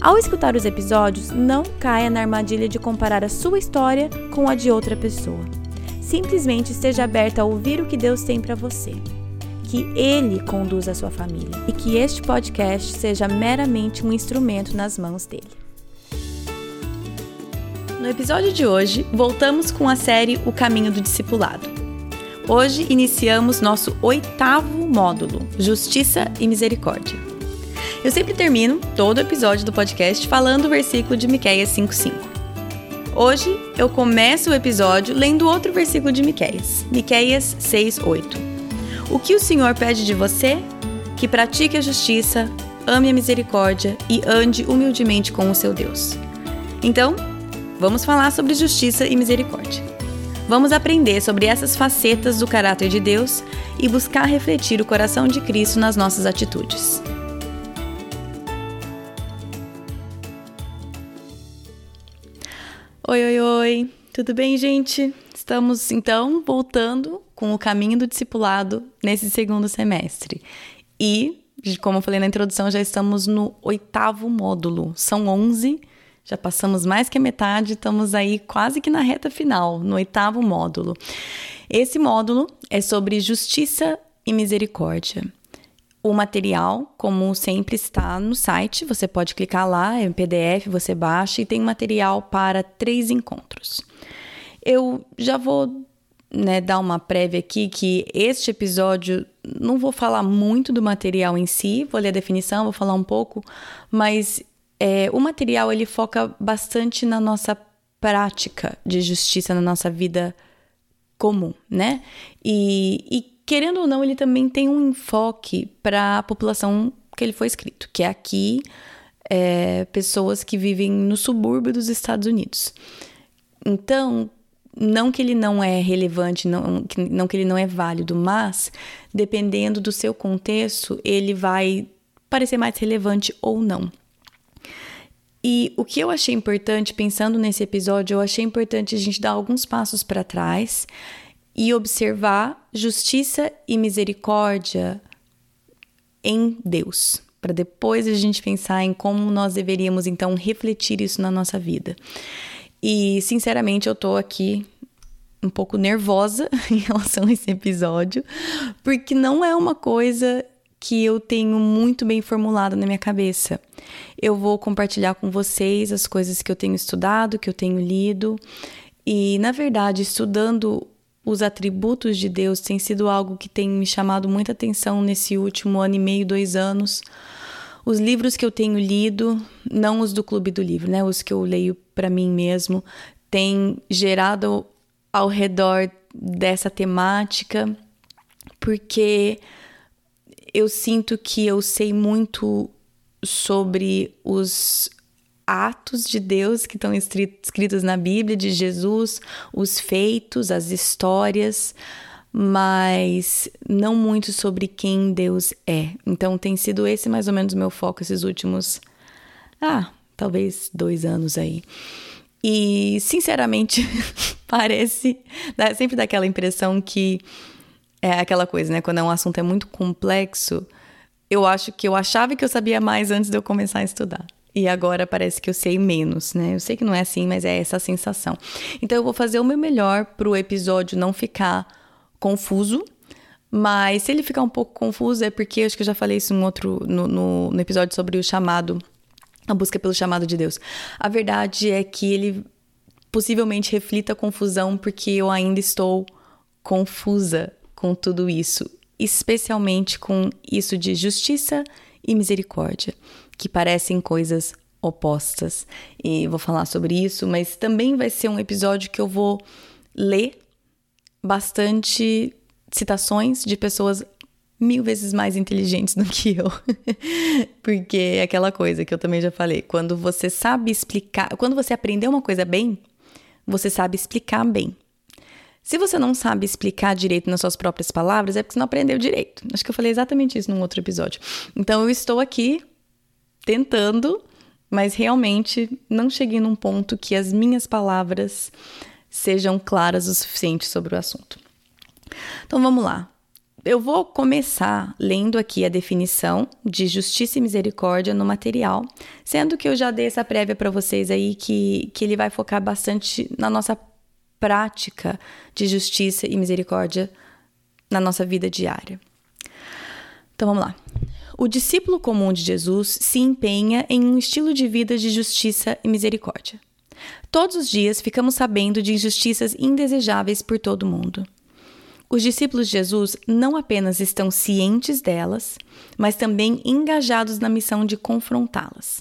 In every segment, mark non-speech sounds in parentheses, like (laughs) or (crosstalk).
Ao escutar os episódios, não caia na armadilha de comparar a sua história com a de outra pessoa. Simplesmente esteja aberta a ouvir o que Deus tem para você. Que Ele conduza a sua família e que este podcast seja meramente um instrumento nas mãos dele. No episódio de hoje, voltamos com a série O Caminho do Discipulado. Hoje iniciamos nosso oitavo módulo, Justiça e Misericórdia. Eu sempre termino todo episódio do podcast falando o versículo de Miqueias 5:5. Hoje eu começo o episódio lendo outro versículo de Miqueias, Miqueias 6:8. O que o Senhor pede de você? Que pratique a justiça, ame a misericórdia e ande humildemente com o seu Deus. Então, vamos falar sobre justiça e misericórdia. Vamos aprender sobre essas facetas do caráter de Deus e buscar refletir o coração de Cristo nas nossas atitudes. Oi, oi, oi, tudo bem, gente? Estamos então voltando com o caminho do discipulado nesse segundo semestre. E, como eu falei na introdução, já estamos no oitavo módulo. São 11, já passamos mais que a metade, estamos aí quase que na reta final, no oitavo módulo. Esse módulo é sobre justiça e misericórdia. O material, como sempre, está no site. Você pode clicar lá, é um PDF, você baixa e tem material para três encontros. Eu já vou né, dar uma prévia aqui que este episódio não vou falar muito do material em si, vou ler a definição, vou falar um pouco, mas é, o material ele foca bastante na nossa prática de justiça na nossa vida comum, né? E, e querendo ou não, ele também tem um enfoque para a população que ele foi escrito, que é aqui é, pessoas que vivem no subúrbio dos Estados Unidos. Então, não que ele não é relevante, não, não que ele não é válido, mas dependendo do seu contexto, ele vai parecer mais relevante ou não. E o que eu achei importante, pensando nesse episódio, eu achei importante a gente dar alguns passos para trás e observar justiça e misericórdia em Deus, para depois a gente pensar em como nós deveríamos então refletir isso na nossa vida. E sinceramente eu tô aqui um pouco nervosa (laughs) em relação a esse episódio, porque não é uma coisa que eu tenho muito bem formulada na minha cabeça. Eu vou compartilhar com vocês as coisas que eu tenho estudado, que eu tenho lido, e na verdade, estudando os atributos de Deus tem sido algo que tem me chamado muita atenção nesse último ano e meio, dois anos. Os livros que eu tenho lido, não os do Clube do Livro, né? Os que eu leio para mim mesmo, têm gerado ao redor dessa temática, porque eu sinto que eu sei muito sobre os atos de Deus que estão escritos na Bíblia, de Jesus, os feitos, as histórias, mas não muito sobre quem Deus é. Então tem sido esse mais ou menos o meu foco esses últimos, ah, talvez dois anos aí. E, sinceramente, (laughs) parece. Dá, sempre dá aquela impressão que é aquela coisa, né? Quando é um assunto é muito complexo, eu acho que eu achava que eu sabia mais antes de eu começar a estudar e agora parece que eu sei menos, né? Eu sei que não é assim, mas é essa sensação. Então eu vou fazer o meu melhor para o episódio não ficar confuso. Mas se ele ficar um pouco confuso, é porque acho que eu já falei isso em outro, no, no, no episódio sobre o chamado, a busca pelo chamado de Deus. A verdade é que ele possivelmente reflita a confusão, porque eu ainda estou confusa com tudo isso, especialmente com isso de justiça e misericórdia que parecem coisas opostas. E vou falar sobre isso, mas também vai ser um episódio que eu vou ler bastante citações de pessoas mil vezes mais inteligentes do que eu. (laughs) Porque é aquela coisa que eu também já falei, quando você sabe explicar, quando você aprendeu uma coisa bem, você sabe explicar bem. Se você não sabe explicar direito nas suas próprias palavras, é porque você não aprendeu direito. Acho que eu falei exatamente isso num outro episódio. Então eu estou aqui tentando, mas realmente não cheguei num ponto que as minhas palavras sejam claras o suficiente sobre o assunto. Então vamos lá. Eu vou começar lendo aqui a definição de justiça e misericórdia no material, sendo que eu já dei essa prévia para vocês aí que, que ele vai focar bastante na nossa prática de justiça e misericórdia na nossa vida diária. Então vamos lá. O discípulo comum de Jesus se empenha em um estilo de vida de justiça e misericórdia. Todos os dias ficamos sabendo de injustiças indesejáveis por todo o mundo. Os discípulos de Jesus não apenas estão cientes delas, mas também engajados na missão de confrontá-las.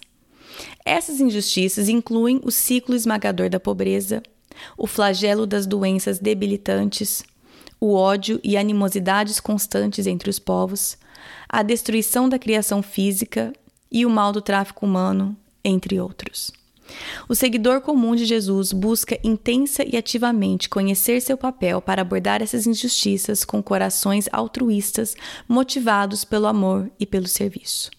Essas injustiças incluem o ciclo esmagador da pobreza, o flagelo das doenças debilitantes, o ódio e animosidades constantes entre os povos, a destruição da criação física e o mal do tráfico humano, entre outros. O seguidor comum de Jesus busca intensa e ativamente conhecer seu papel para abordar essas injustiças com corações altruístas, motivados pelo amor e pelo serviço.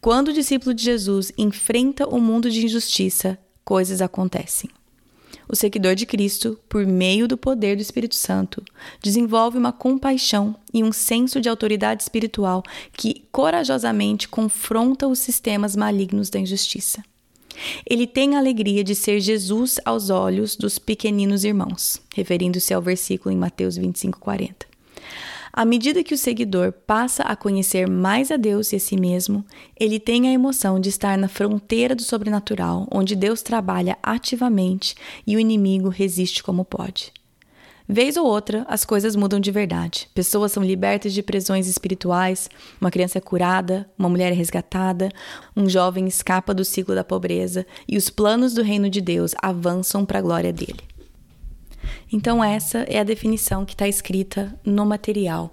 Quando o discípulo de Jesus enfrenta o um mundo de injustiça, coisas acontecem o seguidor de Cristo, por meio do poder do Espírito Santo, desenvolve uma compaixão e um senso de autoridade espiritual que corajosamente confronta os sistemas malignos da injustiça. Ele tem a alegria de ser Jesus aos olhos dos pequeninos irmãos, referindo-se ao versículo em Mateus 25, 40. À medida que o seguidor passa a conhecer mais a Deus e a si mesmo, ele tem a emoção de estar na fronteira do sobrenatural, onde Deus trabalha ativamente e o inimigo resiste como pode. Vez ou outra, as coisas mudam de verdade. Pessoas são libertas de prisões espirituais, uma criança é curada, uma mulher é resgatada, um jovem escapa do ciclo da pobreza e os planos do reino de Deus avançam para a glória dele. Então, essa é a definição que está escrita no material.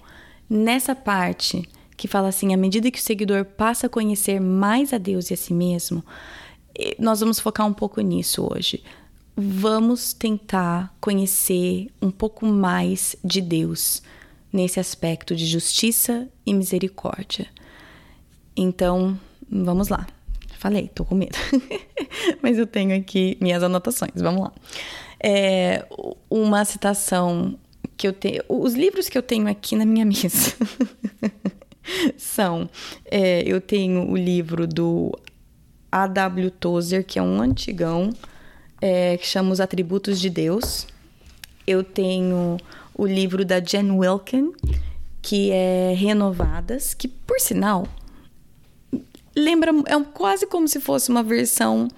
Nessa parte que fala assim: à medida que o seguidor passa a conhecer mais a Deus e a si mesmo, nós vamos focar um pouco nisso hoje. Vamos tentar conhecer um pouco mais de Deus nesse aspecto de justiça e misericórdia. Então, vamos lá. Falei, tô com medo. (laughs) Mas eu tenho aqui minhas anotações. Vamos lá é, uma citação que eu tenho. Os livros que eu tenho aqui na minha (laughs) mesa são: é, eu tenho o livro do A.W. Tozer, que é um antigão, é, que chama Os Atributos de Deus. Eu tenho o livro da Jen Wilkin, que é Renovadas, que, por sinal, lembra. É quase como se fosse uma versão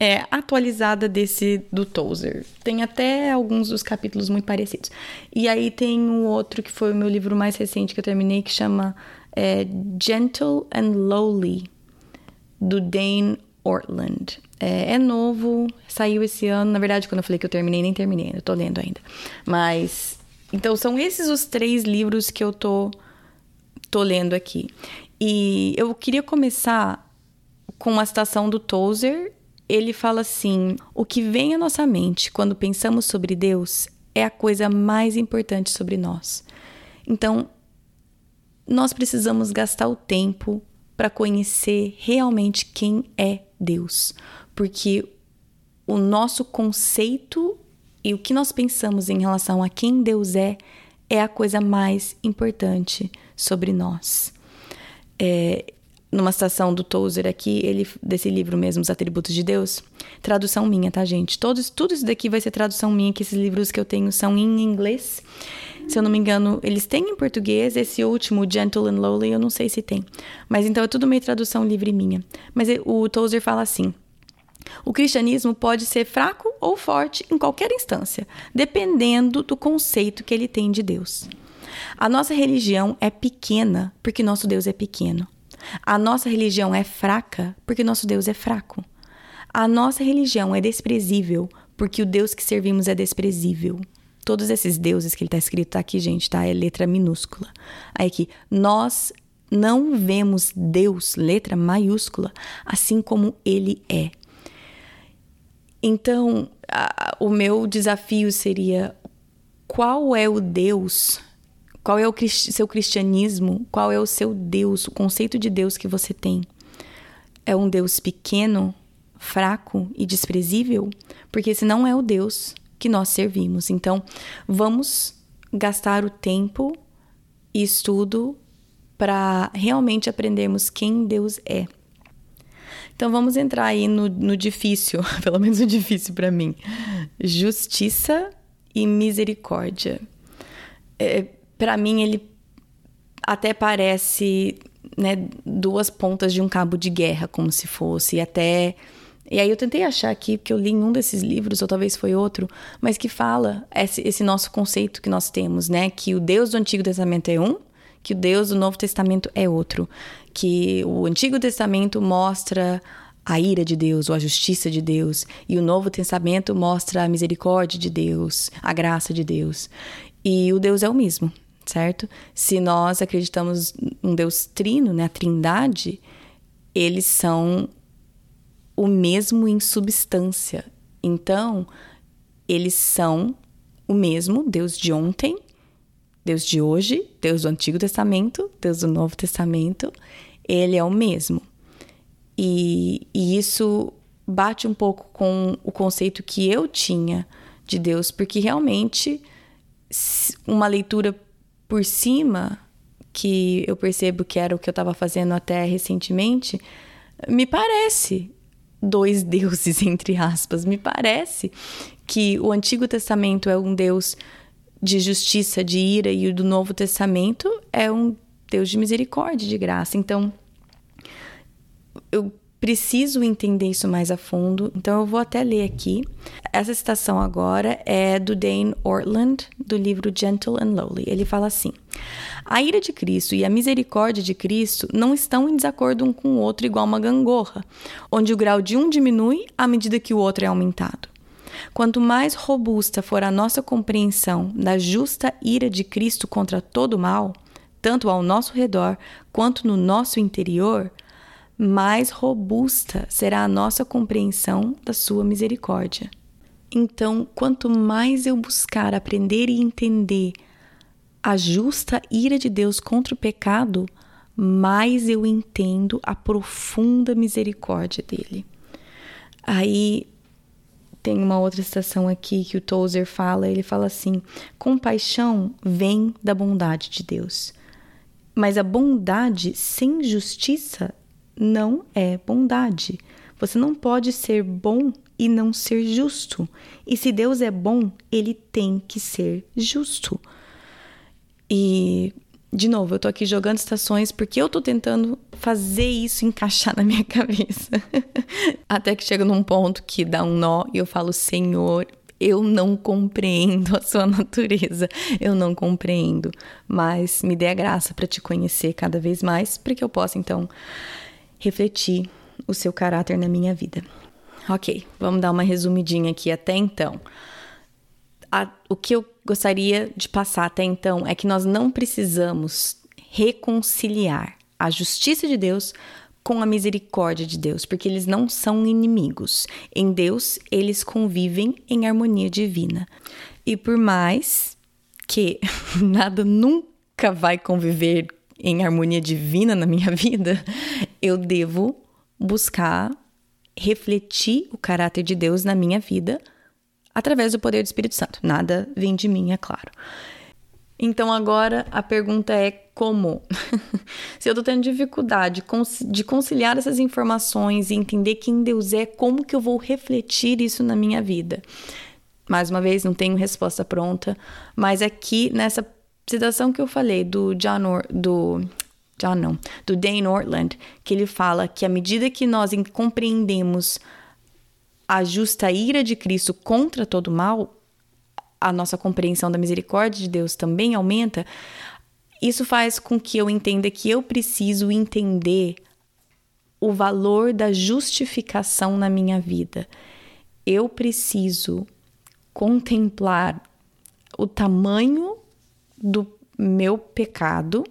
é, atualizada desse do Tozer. Tem até alguns dos capítulos muito parecidos. E aí tem um outro que foi o meu livro mais recente que eu terminei, que chama é, Gentle and Lowly, do Dane Ortland. É, é, novo, saiu esse ano. Na verdade, quando eu falei que eu terminei, nem terminei, eu tô lendo ainda. Mas. Então, são esses os três livros que eu tô, tô lendo aqui. E eu queria começar com uma citação do Tozer ele fala assim: o que vem à nossa mente quando pensamos sobre Deus é a coisa mais importante sobre nós. Então, nós precisamos gastar o tempo para conhecer realmente quem é Deus, porque o nosso conceito e o que nós pensamos em relação a quem Deus é é a coisa mais importante sobre nós. É, numa citação do Tozer aqui, ele desse livro mesmo, Os Atributos de Deus, tradução minha, tá, gente? Todos, tudo isso daqui vai ser tradução minha, que esses livros que eu tenho são em inglês. Se eu não me engano, eles têm em português, esse último, Gentle and Lowly, eu não sei se tem. Mas então é tudo meio tradução livre minha. Mas o Tozer fala assim: o cristianismo pode ser fraco ou forte em qualquer instância, dependendo do conceito que ele tem de Deus. A nossa religião é pequena porque nosso Deus é pequeno. A nossa religião é fraca porque nosso Deus é fraco. A nossa religião é desprezível porque o Deus que servimos é desprezível. todos esses deuses que ele está escrito, tá aqui, gente, tá? É letra minúscula. Aí aqui, nós não vemos Deus, letra maiúscula, assim como ele é. Então, a, o meu desafio seria: qual é o Deus? Qual é o seu cristianismo? Qual é o seu Deus, o conceito de Deus que você tem? É um Deus pequeno, fraco e desprezível? Porque esse não é o Deus que nós servimos. Então, vamos gastar o tempo e estudo para realmente aprendermos quem Deus é. Então vamos entrar aí no, no difícil, (laughs) pelo menos o difícil para mim: justiça e misericórdia. É, para mim, ele até parece né, duas pontas de um cabo de guerra, como se fosse, até. E aí eu tentei achar aqui, porque eu li em um desses livros, ou talvez foi outro, mas que fala esse, esse nosso conceito que nós temos, né? Que o Deus do Antigo Testamento é um, que o Deus do Novo Testamento é outro, que o Antigo Testamento mostra a ira de Deus ou a justiça de Deus, e o Novo Testamento mostra a misericórdia de Deus, a graça de Deus. E o Deus é o mesmo, certo? Se nós acreditamos um Deus trino, né, a Trindade, eles são o mesmo em substância. Então, eles são o mesmo Deus de ontem, Deus de hoje, Deus do Antigo Testamento, Deus do Novo Testamento, ele é o mesmo. E, e isso bate um pouco com o conceito que eu tinha de Deus, porque realmente uma leitura por cima, que eu percebo que era o que eu estava fazendo até recentemente, me parece dois (laughs) deuses, entre aspas. Me parece que o Antigo Testamento é um Deus de justiça, de ira, e o do Novo Testamento é um Deus de misericórdia, de graça. Então, eu preciso entender isso mais a fundo, então eu vou até ler aqui. Essa citação agora é do Dane Ortland, do livro Gentle and Lowly. Ele fala assim: A ira de Cristo e a misericórdia de Cristo não estão em desacordo um com o outro igual uma gangorra, onde o grau de um diminui à medida que o outro é aumentado. Quanto mais robusta for a nossa compreensão da justa ira de Cristo contra todo o mal, tanto ao nosso redor quanto no nosso interior, mais robusta será a nossa compreensão da sua misericórdia. Então, quanto mais eu buscar aprender e entender a justa ira de Deus contra o pecado, mais eu entendo a profunda misericórdia dele. Aí tem uma outra citação aqui que o Tozer fala, ele fala assim: compaixão vem da bondade de Deus. Mas a bondade sem justiça não é bondade. Você não pode ser bom e não ser justo. E se Deus é bom, ele tem que ser justo. E de novo, eu tô aqui jogando estações porque eu tô tentando fazer isso encaixar na minha (laughs) cabeça. Até que chega num ponto que dá um nó e eu falo, Senhor, eu não compreendo a sua (laughs) natureza, eu não compreendo, mas me dê a graça para te conhecer cada vez mais, para que eu possa então refletir o seu caráter na minha vida. Ok, vamos dar uma resumidinha aqui até então. A, o que eu gostaria de passar até então é que nós não precisamos reconciliar a justiça de Deus com a misericórdia de Deus, porque eles não são inimigos. Em Deus, eles convivem em harmonia divina. E por mais que (laughs) nada nunca vai conviver em harmonia divina na minha (laughs) vida, eu devo buscar refletir o caráter de Deus na minha vida através do poder do Espírito Santo. Nada vem de mim, é claro. Então agora a pergunta é como? (laughs) Se eu tô tendo dificuldade de conciliar essas informações e entender quem Deus é, como que eu vou refletir isso na minha vida? Mais uma vez, não tenho resposta pronta, mas aqui nessa citação que eu falei do John Or do John não, do Dane Ortland, que ele fala que à medida que nós compreendemos a justa ira de Cristo contra todo mal, a nossa compreensão da misericórdia de Deus também aumenta. Isso faz com que eu entenda que eu preciso entender o valor da justificação na minha vida. Eu preciso contemplar o tamanho do meu pecado,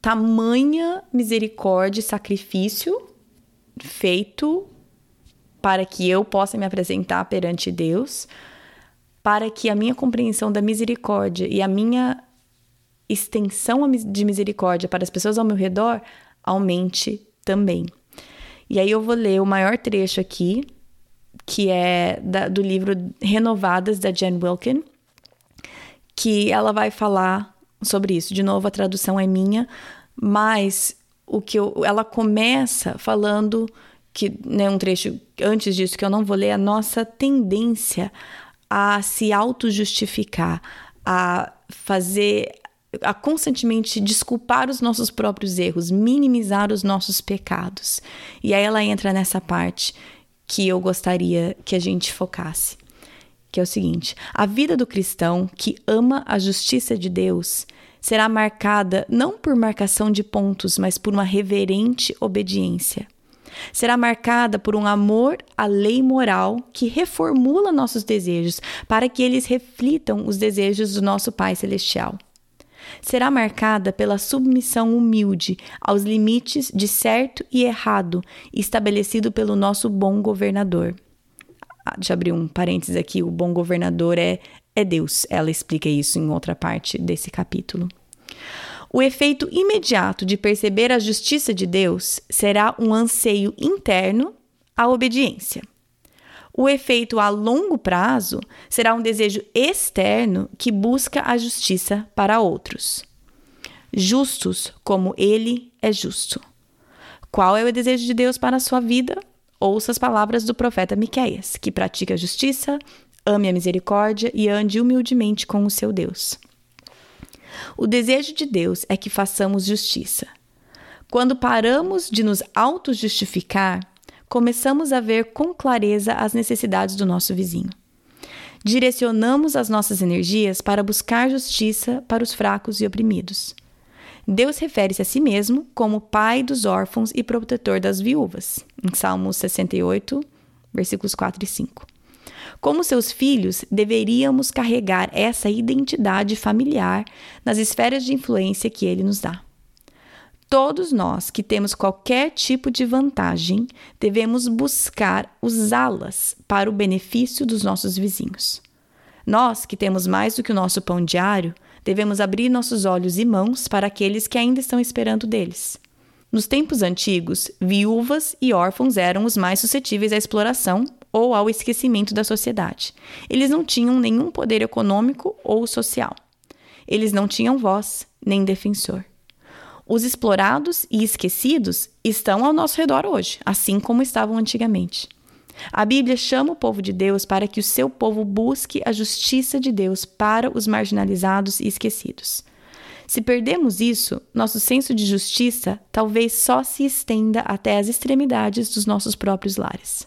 tamanha misericórdia e sacrifício feito para que eu possa me apresentar perante Deus, para que a minha compreensão da misericórdia e a minha extensão de misericórdia para as pessoas ao meu redor aumente também. E aí eu vou ler o maior trecho aqui, que é da, do livro Renovadas, da Jen Wilkin, que ela vai falar sobre isso. De novo, a tradução é minha, mas o que eu, ela começa falando que, né, um trecho antes disso que eu não vou ler, a nossa tendência a se auto-justificar, a fazer a constantemente desculpar os nossos próprios erros, minimizar os nossos pecados. E aí ela entra nessa parte que eu gostaria que a gente focasse, que é o seguinte: a vida do cristão que ama a justiça de Deus será marcada não por marcação de pontos, mas por uma reverente obediência. Será marcada por um amor à lei moral que reformula nossos desejos para que eles reflitam os desejos do nosso Pai Celestial será marcada pela submissão humilde aos limites de certo e errado estabelecido pelo nosso bom governador. Ah, deixa eu abrir um parênteses aqui: o bom governador é, é Deus. Ela explica isso em outra parte desse capítulo. O efeito imediato de perceber a justiça de Deus será um anseio interno à obediência. O efeito a longo prazo será um desejo externo que busca a justiça para outros. Justos como ele é justo. Qual é o desejo de Deus para a sua vida? Ouça as palavras do profeta Miqueias, que pratica a justiça, ame a misericórdia e ande humildemente com o seu Deus. O desejo de Deus é que façamos justiça. Quando paramos de nos auto-justificar, começamos a ver com clareza as necessidades do nosso vizinho. Direcionamos as nossas energias para buscar justiça para os fracos e oprimidos. Deus refere-se a si mesmo como pai dos órfãos e protetor das viúvas, em Salmos 68, versículos 4 e 5. Como seus filhos, deveríamos carregar essa identidade familiar nas esferas de influência que ele nos dá. Todos nós que temos qualquer tipo de vantagem devemos buscar usá-las para o benefício dos nossos vizinhos. Nós que temos mais do que o nosso pão diário, devemos abrir nossos olhos e mãos para aqueles que ainda estão esperando deles. Nos tempos antigos, viúvas e órfãos eram os mais suscetíveis à exploração ou ao esquecimento da sociedade. Eles não tinham nenhum poder econômico ou social. Eles não tinham voz nem defensor. Os explorados e esquecidos estão ao nosso redor hoje, assim como estavam antigamente. A Bíblia chama o povo de Deus para que o seu povo busque a justiça de Deus para os marginalizados e esquecidos. Se perdemos isso, nosso senso de justiça talvez só se estenda até as extremidades dos nossos próprios lares.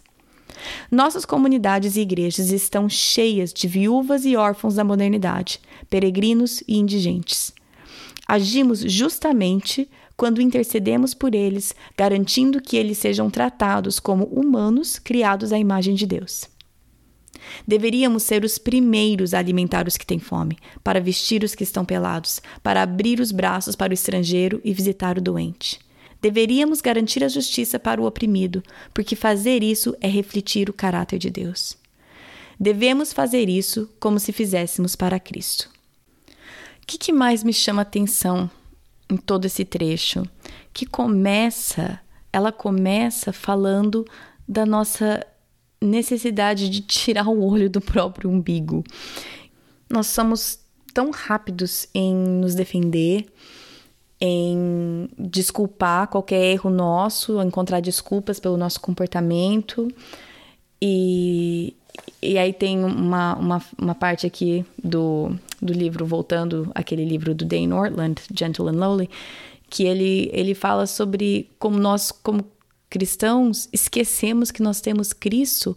Nossas comunidades e igrejas estão cheias de viúvas e órfãos da modernidade, peregrinos e indigentes. Agimos justamente quando intercedemos por eles, garantindo que eles sejam tratados como humanos criados à imagem de Deus. Deveríamos ser os primeiros a alimentar os que têm fome, para vestir os que estão pelados, para abrir os braços para o estrangeiro e visitar o doente. Deveríamos garantir a justiça para o oprimido, porque fazer isso é refletir o caráter de Deus. Devemos fazer isso como se fizéssemos para Cristo que, que mais me chama atenção em todo esse trecho? Que começa, ela começa falando da nossa necessidade de tirar o olho do próprio umbigo. Nós somos tão rápidos em nos defender, em desculpar qualquer erro nosso, encontrar desculpas pelo nosso comportamento. E, e aí tem uma, uma, uma parte aqui do, do livro, voltando aquele livro do Dane Ortland, Gentle and Lowly, que ele, ele fala sobre como nós, como cristãos, esquecemos que nós temos Cristo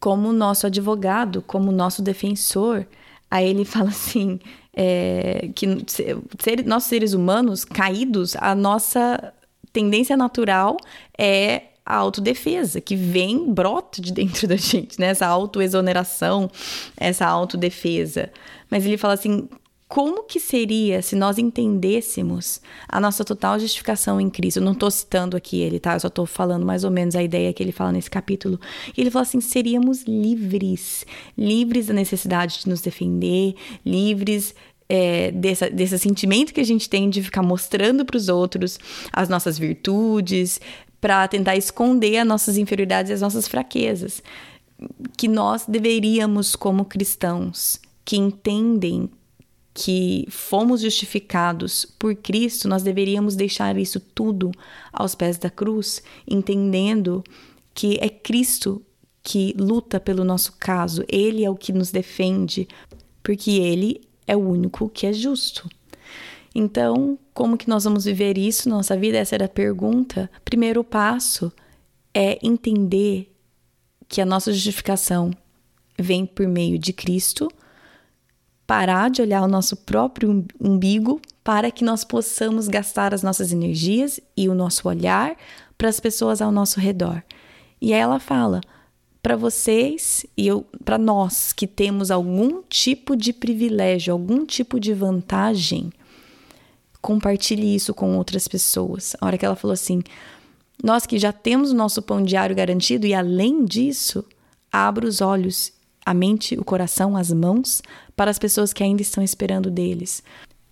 como nosso advogado, como nosso defensor. Aí ele (laughs) fala assim, é, que ser, nós seres humanos caídos, a nossa tendência natural é a autodefesa, que vem, brota de dentro (laughs) da gente, né? Essa autoexoneração, essa autodefesa. Mas ele fala assim: como que seria se nós entendêssemos a nossa total justificação em Cristo? Eu não estou citando aqui ele, tá? Eu só estou falando mais ou menos a ideia que ele fala nesse capítulo. E ele fala assim: seríamos livres, livres da necessidade de nos defender, livres é, dessa, desse sentimento que a gente tem de ficar mostrando para os outros as nossas virtudes, para tentar esconder as nossas inferioridades e as nossas fraquezas. Que nós deveríamos, como cristãos, que entendem que fomos justificados por Cristo, nós deveríamos deixar isso tudo aos pés da cruz, entendendo que é Cristo que luta pelo nosso caso, Ele é o que nos defende, porque Ele é o único que é justo. Então, como que nós vamos viver isso na nossa vida? Essa era a pergunta. Primeiro passo é entender que a nossa justificação vem por meio de Cristo parar de olhar o nosso próprio umbigo para que nós possamos gastar as nossas energias e o nosso olhar para as pessoas ao nosso redor. E aí ela fala: para vocês e para nós que temos algum tipo de privilégio, algum tipo de vantagem, compartilhe isso com outras pessoas. A hora que ela falou assim: nós que já temos o nosso pão diário garantido e além disso, abra os olhos a mente, o coração, as mãos para as pessoas que ainda estão esperando deles.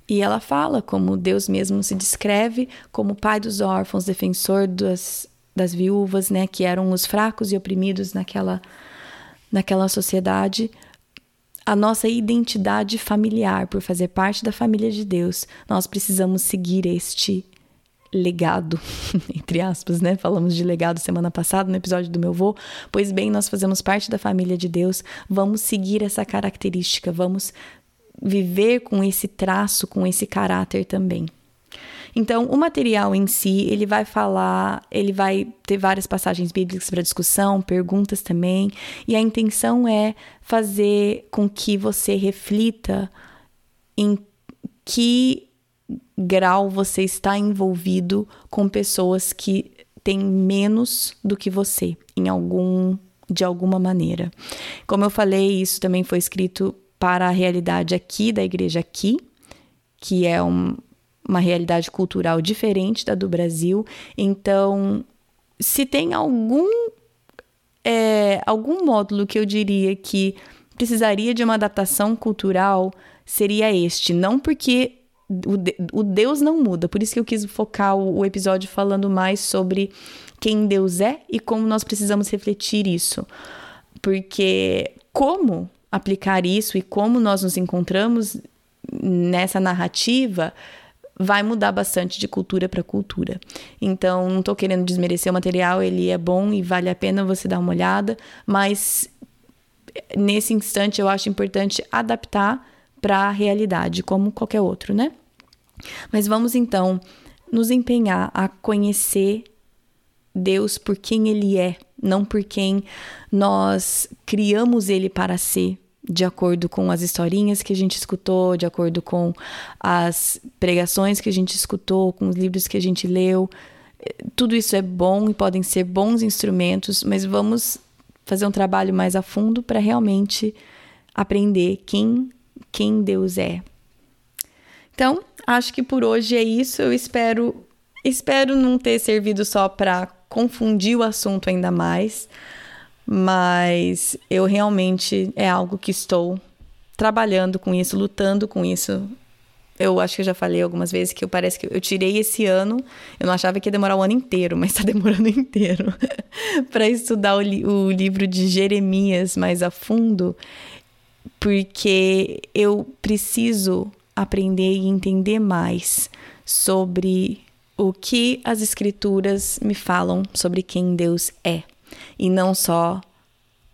E ela fala como Deus mesmo se descreve como pai dos órfãos, defensor das, das viúvas, né, que eram os fracos e oprimidos naquela, naquela sociedade. A nossa identidade familiar, por fazer parte da família de Deus, nós precisamos seguir este legado, (laughs) entre aspas, né? Falamos de legado semana passada no episódio do meu vô. Pois bem, nós fazemos parte da família de Deus, vamos seguir essa característica, vamos viver com esse traço, com esse caráter também. Então, o material em si, ele vai falar, ele vai ter várias passagens bíblicas para discussão, perguntas também, e a intenção é fazer com que você reflita em que grau você está envolvido com pessoas que têm menos do que você em algum de alguma maneira. Como eu falei, isso também foi escrito para a realidade aqui da igreja aqui, que é um, uma realidade cultural diferente da do Brasil. Então, se tem algum é, algum módulo que eu diria que precisaria de uma adaptação cultural, seria este. Não porque o, o Deus não muda. Por isso que eu quis focar o, o episódio falando mais sobre quem Deus é e como nós precisamos refletir isso. Porque como aplicar isso e como nós nos encontramos nessa narrativa vai mudar bastante de cultura para cultura. Então, não estou querendo desmerecer o material, ele é bom e vale a pena você dar uma olhada, mas nesse instante eu acho importante adaptar para a realidade, como qualquer outro, né? Mas vamos então nos empenhar a conhecer Deus por quem Ele é, não por quem nós criamos Ele para ser, de acordo com as historinhas que a gente escutou, de acordo com as pregações que a gente escutou, com os livros que a gente leu. Tudo isso é bom e podem ser bons instrumentos, mas vamos fazer um trabalho mais a fundo para realmente aprender quem quem Deus é. Então, acho que por hoje é isso. Eu espero espero não ter servido só para confundir o assunto ainda mais, mas eu realmente é algo que estou trabalhando com isso, lutando com isso. Eu acho que eu já falei algumas vezes que eu parece que eu tirei esse ano. Eu não achava que ia demorar o ano inteiro, (laughs) mas está demorando inteiro (laughs) para estudar o, li o livro de Jeremias mais a fundo porque eu preciso aprender e entender mais sobre o que as escrituras me falam sobre quem Deus é, e não só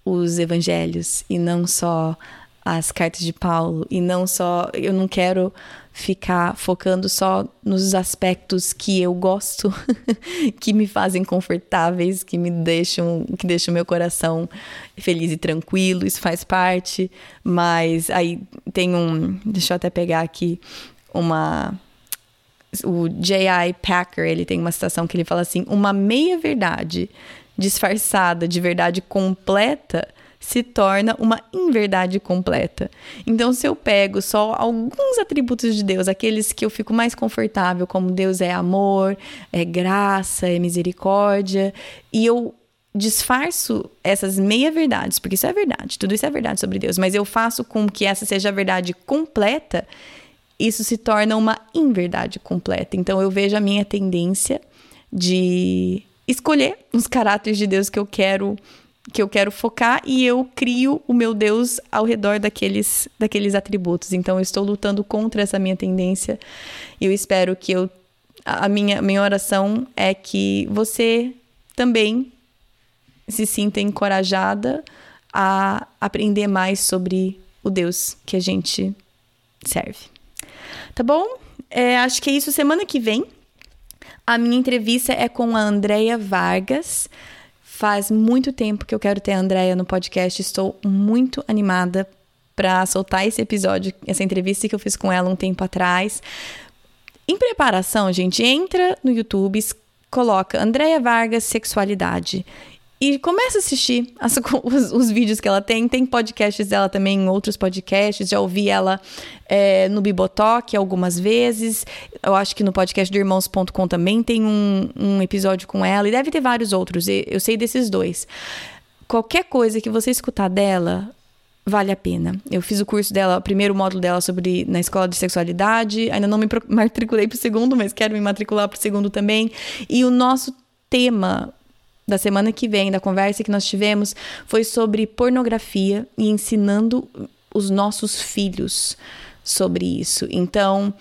os evangelhos, e não só as cartas de Paulo, e não só. Eu não quero ficar focando só nos aspectos que eu gosto, (laughs) que me fazem confortáveis, que me deixam, que deixam meu coração feliz e tranquilo, isso faz parte, mas aí tem um, deixa eu até pegar aqui uma o J.I. Packer, ele tem uma citação que ele fala assim: uma meia verdade disfarçada de verdade completa se torna uma inverdade completa. Então, se eu pego só alguns atributos de Deus, aqueles que eu fico mais confortável, como Deus é amor, é graça, é misericórdia, e eu disfarço essas meia-verdades, porque isso é verdade, tudo isso é verdade sobre Deus, mas eu faço com que essa seja a verdade completa, isso se torna uma inverdade completa. Então, eu vejo a minha tendência de escolher os caráteres de Deus que eu quero que eu quero focar e eu crio o meu Deus ao redor daqueles, daqueles atributos. Então eu estou lutando contra essa minha tendência e eu espero que eu a minha minha oração é que você também se sinta encorajada a aprender mais sobre o Deus que a gente serve. Tá bom? É, acho que é isso. Semana que vem, a minha entrevista é com a Andrea Vargas. Faz muito tempo que eu quero ter a Andrea no podcast. Estou muito animada para soltar esse episódio, essa entrevista que eu fiz com ela um tempo atrás. Em preparação, gente, entra no YouTube, coloca Andrea Vargas Sexualidade e começa a assistir as, (laughs) os, os, vídeos que ela tem. Tem podcasts dela também outros podcasts. Já ouvi ela é, no Bibotalk algumas vezes. Eu acho que no podcast do Irmãos.com também tem um, um episódio com ela. E deve ter vários outros. Eu sei desses dois. Qualquer coisa que você escutar dela, vale a pena. Eu fiz o curso dela, o primeiro módulo dela sobre na escola de sexualidade. Ainda não me (laughs) matriculei para o segundo, mas quero me matricular para o segundo também. E o nosso tema da semana que vem, da conversa que nós tivemos, foi sobre pornografia e ensinando os nossos filhos sobre isso. Então,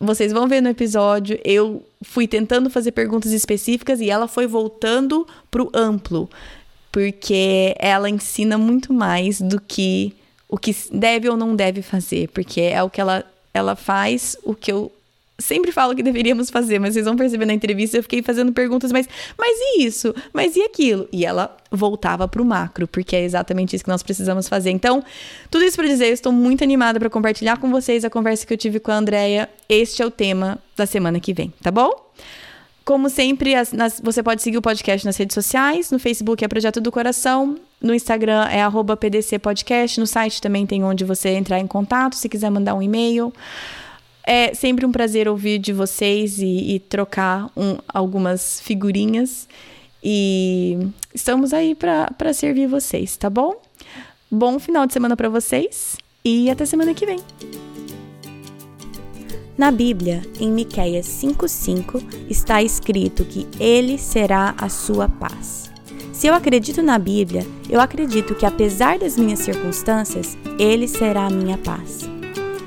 vocês vão ver no episódio, eu fui tentando fazer perguntas específicas e ela foi voltando pro amplo, porque ela ensina muito mais do que o que deve ou não deve fazer, porque é o que ela ela faz o que eu sempre falo que deveríamos fazer, mas vocês vão perceber na entrevista, eu fiquei fazendo perguntas, mas, mas e isso? Mas e aquilo? E ela voltava para o macro, porque é exatamente isso que nós precisamos fazer. Então, tudo isso para dizer, eu estou muito animada para compartilhar com vocês a conversa que eu tive com a Andrea. Este é o tema da semana que vem, tá bom? Como sempre, as, nas, você pode seguir o podcast nas redes sociais. No Facebook é Projeto do Coração. No Instagram é PDC Podcast. No site também tem onde você entrar em contato, se quiser mandar um e-mail. É sempre um prazer ouvir de vocês e, e trocar um, algumas figurinhas. E estamos aí para servir vocês, tá bom? Bom final de semana para vocês e até semana que vem. Na Bíblia, em Miqueias 5:5, está escrito que ele será a sua paz. Se eu acredito na Bíblia, eu acredito que apesar das minhas circunstâncias, ele será a minha paz.